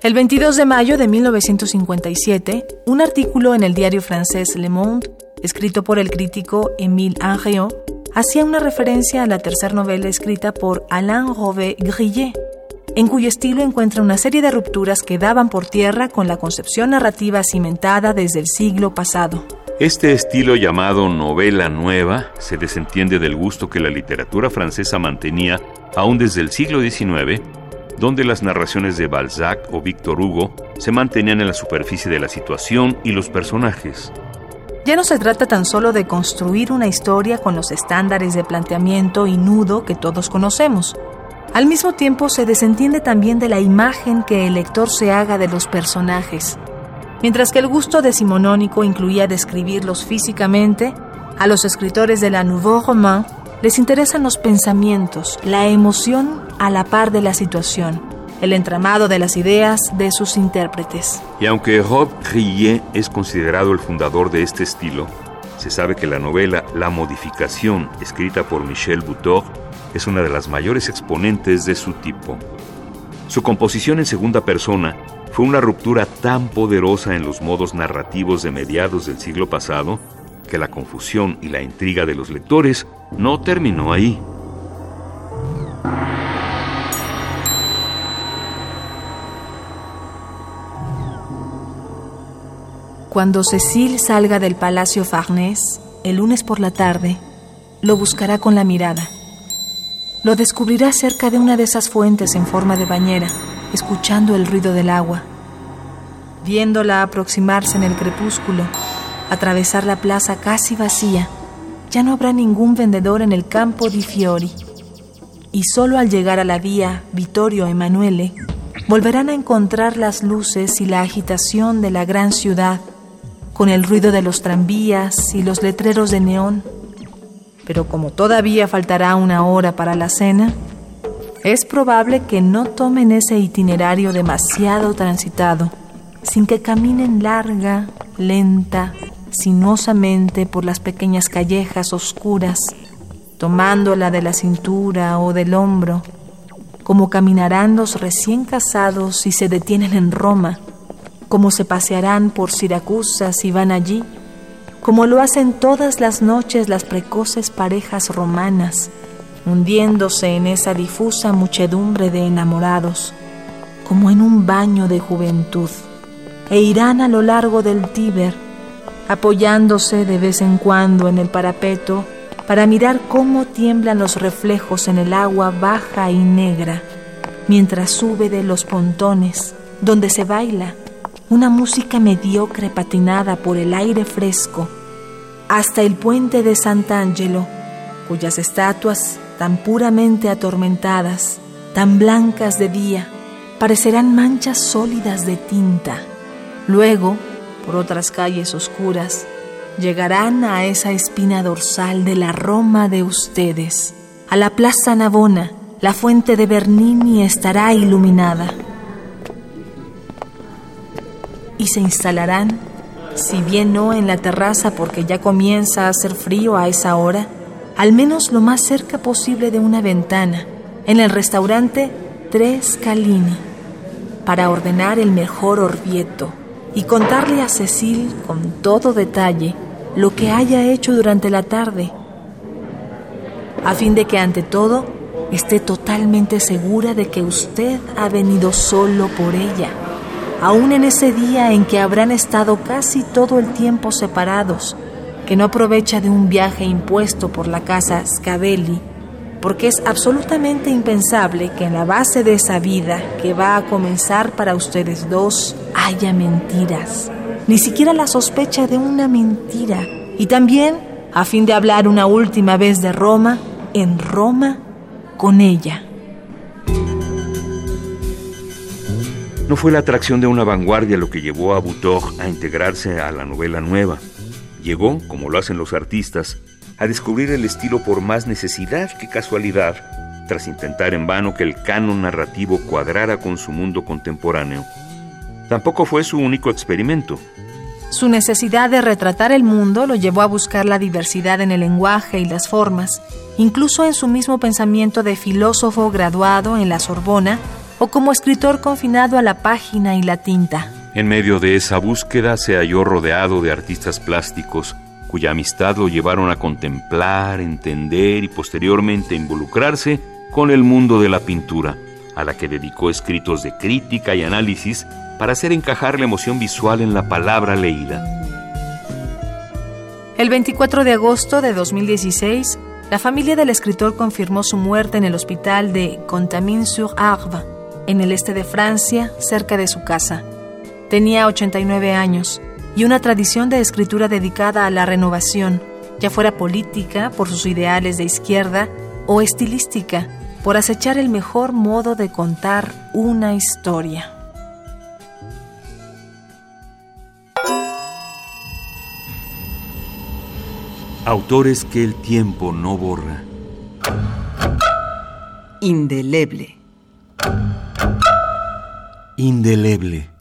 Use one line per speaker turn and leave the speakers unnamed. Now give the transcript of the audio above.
El 22 de mayo de 1957, un artículo en el diario francés Le Monde, escrito por el crítico Émile Henriot, hacía una referencia a la tercera novela escrita por Alain Robert Grillet, en cuyo estilo encuentra una serie de rupturas que daban por tierra con la concepción narrativa cimentada desde el siglo pasado.
Este estilo llamado novela nueva se desentiende del gusto que la literatura francesa mantenía aún desde el siglo XIX, donde las narraciones de Balzac o Victor Hugo se mantenían en la superficie de la situación y los personajes.
Ya no se trata tan solo de construir una historia con los estándares de planteamiento y nudo que todos conocemos. Al mismo tiempo se desentiende también de la imagen que el lector se haga de los personajes. Mientras que el gusto decimonónico incluía describirlos físicamente, a los escritores de la Nouveau Roman les interesan los pensamientos, la emoción a la par de la situación, el entramado de las ideas de sus intérpretes.
Y aunque Rob Grillet es considerado el fundador de este estilo, se sabe que la novela La modificación, escrita por Michel Butor, es una de las mayores exponentes de su tipo. Su composición en segunda persona fue una ruptura tan poderosa en los modos narrativos de mediados del siglo pasado que la confusión y la intriga de los lectores no terminó ahí.
Cuando Cecil salga del Palacio Farnés, el lunes por la tarde, lo buscará con la mirada. Lo descubrirá cerca de una de esas fuentes en forma de bañera, escuchando el ruido del agua. Viéndola aproximarse en el crepúsculo, atravesar la plaza casi vacía, ya no habrá ningún vendedor en el campo di Fiori. Y solo al llegar a la vía Vittorio Emanuele, volverán a encontrar las luces y la agitación de la gran ciudad, con el ruido de los tranvías y los letreros de neón. Pero como todavía faltará una hora para la cena, es probable que no tomen ese itinerario demasiado transitado, sin que caminen larga, lenta, sinuosamente por las pequeñas callejas oscuras, tomándola de la cintura o del hombro, como caminarán los recién casados si se detienen en Roma, como se pasearán por Siracusa si van allí, como lo hacen todas las noches las precoces parejas romanas, hundiéndose en esa difusa muchedumbre de enamorados, como en un baño de juventud, e irán a lo largo del Tíber, apoyándose de vez en cuando en el parapeto para mirar cómo tiemblan los reflejos en el agua baja y negra, mientras sube de los pontones, donde se baila una música mediocre patinada por el aire fresco, hasta el puente de Sant'Angelo, cuyas estatuas, tan puramente atormentadas, tan blancas de día, parecerán manchas sólidas de tinta. Luego, por otras calles oscuras, llegarán a esa espina dorsal de la Roma de ustedes, a la Plaza Navona, la fuente de Bernini estará iluminada y se instalarán, si bien no en la terraza porque ya comienza a hacer frío a esa hora, al menos lo más cerca posible de una ventana, en el restaurante Tres Calini, para ordenar el mejor orvieto y contarle a Cecil con todo detalle lo que haya hecho durante la tarde, a fin de que ante todo esté totalmente segura de que usted ha venido solo por ella aún en ese día en que habrán estado casi todo el tiempo separados, que no aprovecha de un viaje impuesto por la casa Scavelli, porque es absolutamente impensable que en la base de esa vida que va a comenzar para ustedes dos haya mentiras, ni siquiera la sospecha de una mentira, y también, a fin de hablar una última vez de Roma, en Roma con ella.
No fue la atracción de una vanguardia lo que llevó a Butor a integrarse a la novela nueva. Llegó, como lo hacen los artistas, a descubrir el estilo por más necesidad que casualidad, tras intentar en vano que el canon narrativo cuadrara con su mundo contemporáneo. Tampoco fue su único experimento.
Su necesidad de retratar el mundo lo llevó a buscar la diversidad en el lenguaje y las formas, incluso en su mismo pensamiento de filósofo graduado en la Sorbona o como escritor confinado a la página y la tinta.
En medio de esa búsqueda se halló rodeado de artistas plásticos cuya amistad lo llevaron a contemplar, entender y posteriormente involucrarse con el mundo de la pintura, a la que dedicó escritos de crítica y análisis para hacer encajar la emoción visual en la palabra leída.
El 24 de agosto de 2016, la familia del escritor confirmó su muerte en el hospital de Contamine-sur-Arve, en el este de Francia, cerca de su casa. Tenía 89 años y una tradición de escritura dedicada a la renovación, ya fuera política por sus ideales de izquierda o estilística por acechar el mejor modo de contar una historia.
Autores que el tiempo no borra.
Indeleble.
Indeleble.